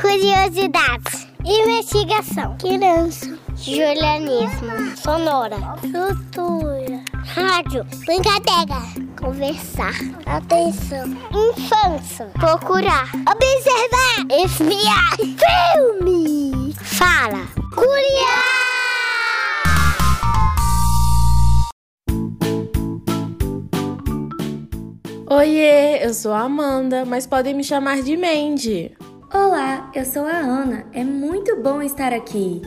Curiosidades. Investigação. Criança. Julianismo. Sonora. Cultura. Rádio. Brincadeira. Conversar. Atenção. Infância. Procurar. Observar. Espiar. Filme. Fala. Curiar. Oiê, eu sou a Amanda, mas podem me chamar de Mandy. Olá, eu sou a Ana. É muito bom estar aqui.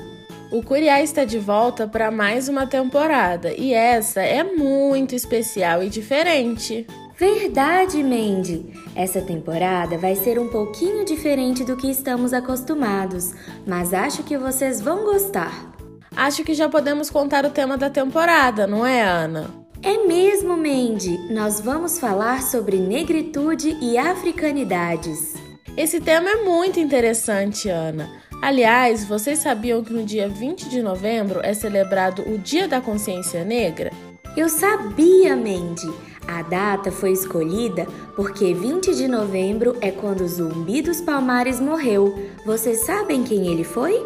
O Curiá está de volta para mais uma temporada e essa é muito especial e diferente. Verdade, Mandy! Essa temporada vai ser um pouquinho diferente do que estamos acostumados, mas acho que vocês vão gostar. Acho que já podemos contar o tema da temporada, não é, Ana? É mesmo, Mandy! Nós vamos falar sobre negritude e africanidades. Esse tema é muito interessante, Ana. Aliás, vocês sabiam que no dia 20 de novembro é celebrado o Dia da Consciência Negra? Eu sabia, Mandy! A data foi escolhida porque 20 de novembro é quando Zumbi dos Palmares morreu. Vocês sabem quem ele foi?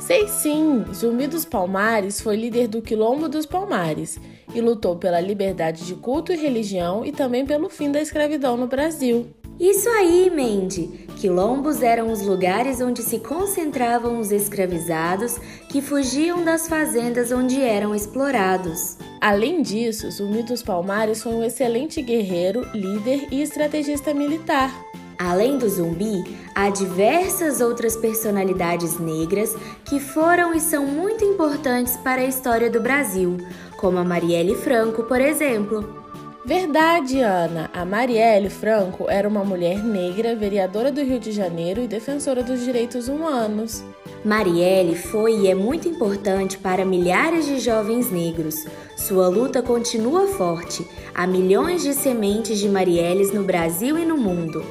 Sei sim! Zumbi dos Palmares foi líder do Quilombo dos Palmares e lutou pela liberdade de culto e religião e também pelo fim da escravidão no Brasil. Isso aí, Mandy! Quilombos eram os lugares onde se concentravam os escravizados que fugiam das fazendas onde eram explorados. Além disso, Zumbi dos Palmares foi um excelente guerreiro, líder e estrategista militar. Além do zumbi, há diversas outras personalidades negras que foram e são muito importantes para a história do Brasil, como a Marielle Franco, por exemplo. Verdade, Ana. A Marielle Franco era uma mulher negra, vereadora do Rio de Janeiro e defensora dos direitos humanos. Marielle foi e é muito importante para milhares de jovens negros. Sua luta continua forte. Há milhões de sementes de Marielles no Brasil e no mundo.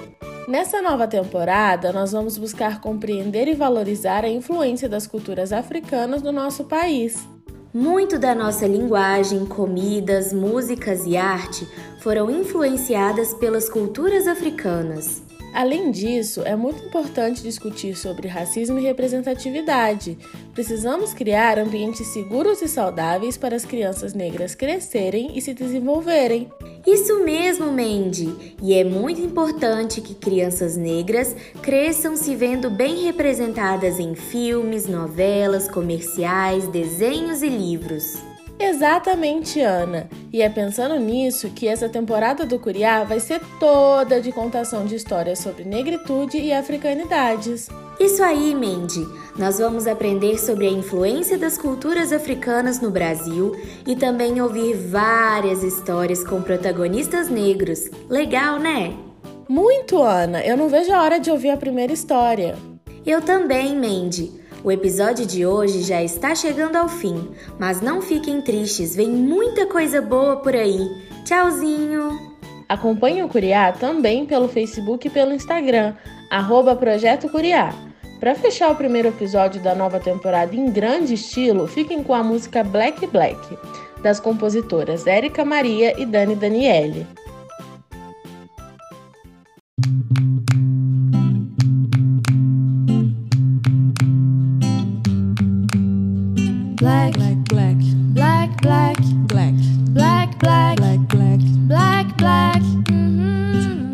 Nessa nova temporada, nós vamos buscar compreender e valorizar a influência das culturas africanas no nosso país. Muito da nossa linguagem, comidas, músicas e arte foram influenciadas pelas culturas africanas. Além disso, é muito importante discutir sobre racismo e representatividade. Precisamos criar ambientes seguros e saudáveis para as crianças negras crescerem e se desenvolverem. Isso mesmo, Mandy! E é muito importante que crianças negras cresçam se vendo bem representadas em filmes, novelas, comerciais, desenhos e livros. Exatamente, Ana. E é pensando nisso que essa temporada do Curiá vai ser toda de contação de histórias sobre negritude e africanidades. Isso aí, Mandy. Nós vamos aprender sobre a influência das culturas africanas no Brasil e também ouvir várias histórias com protagonistas negros. Legal, né? Muito, Ana. Eu não vejo a hora de ouvir a primeira história. Eu também, Mandy. O episódio de hoje já está chegando ao fim, mas não fiquem tristes, vem muita coisa boa por aí. Tchauzinho! Acompanhe o Curiá também pelo Facebook e pelo Instagram, arroba Projeto Curiá. Para fechar o primeiro episódio da nova temporada em grande estilo, fiquem com a música Black Black, das compositoras Érica Maria e Dani Daniele.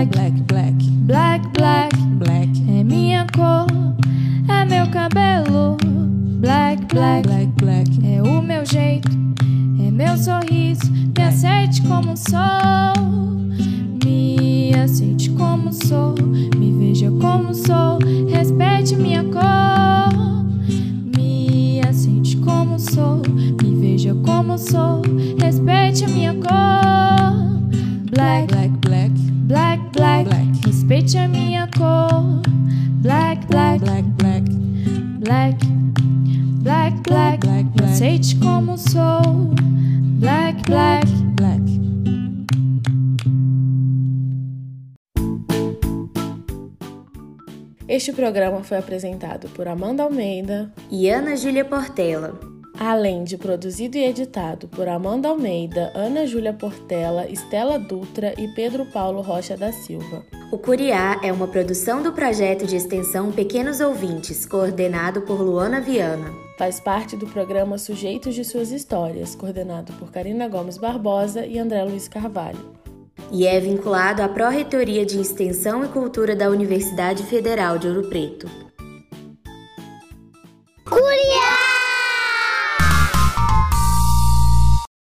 Black, black, black, black, black, black é minha cor, é meu cabelo. Black, black, black, black é o meu jeito, é meu sorriso. Me aceite como sou. Me aceite como sou, me veja como sou, Respeite a minha cor. Black, black, black, black, black, black, black, black. Aceite como sou. Black, black, black. Este programa foi apresentado por Amanda Almeida e Ana Júlia Portela. Além de produzido e editado por Amanda Almeida, Ana Júlia Portela, Estela Dutra e Pedro Paulo Rocha da Silva. O Curiá é uma produção do projeto de extensão Pequenos Ouvintes, coordenado por Luana Viana. Faz parte do programa Sujeitos de Suas Histórias, coordenado por Karina Gomes Barbosa e André Luiz Carvalho. E é vinculado à Pró-Reitoria de Extensão e Cultura da Universidade Federal de Ouro Preto.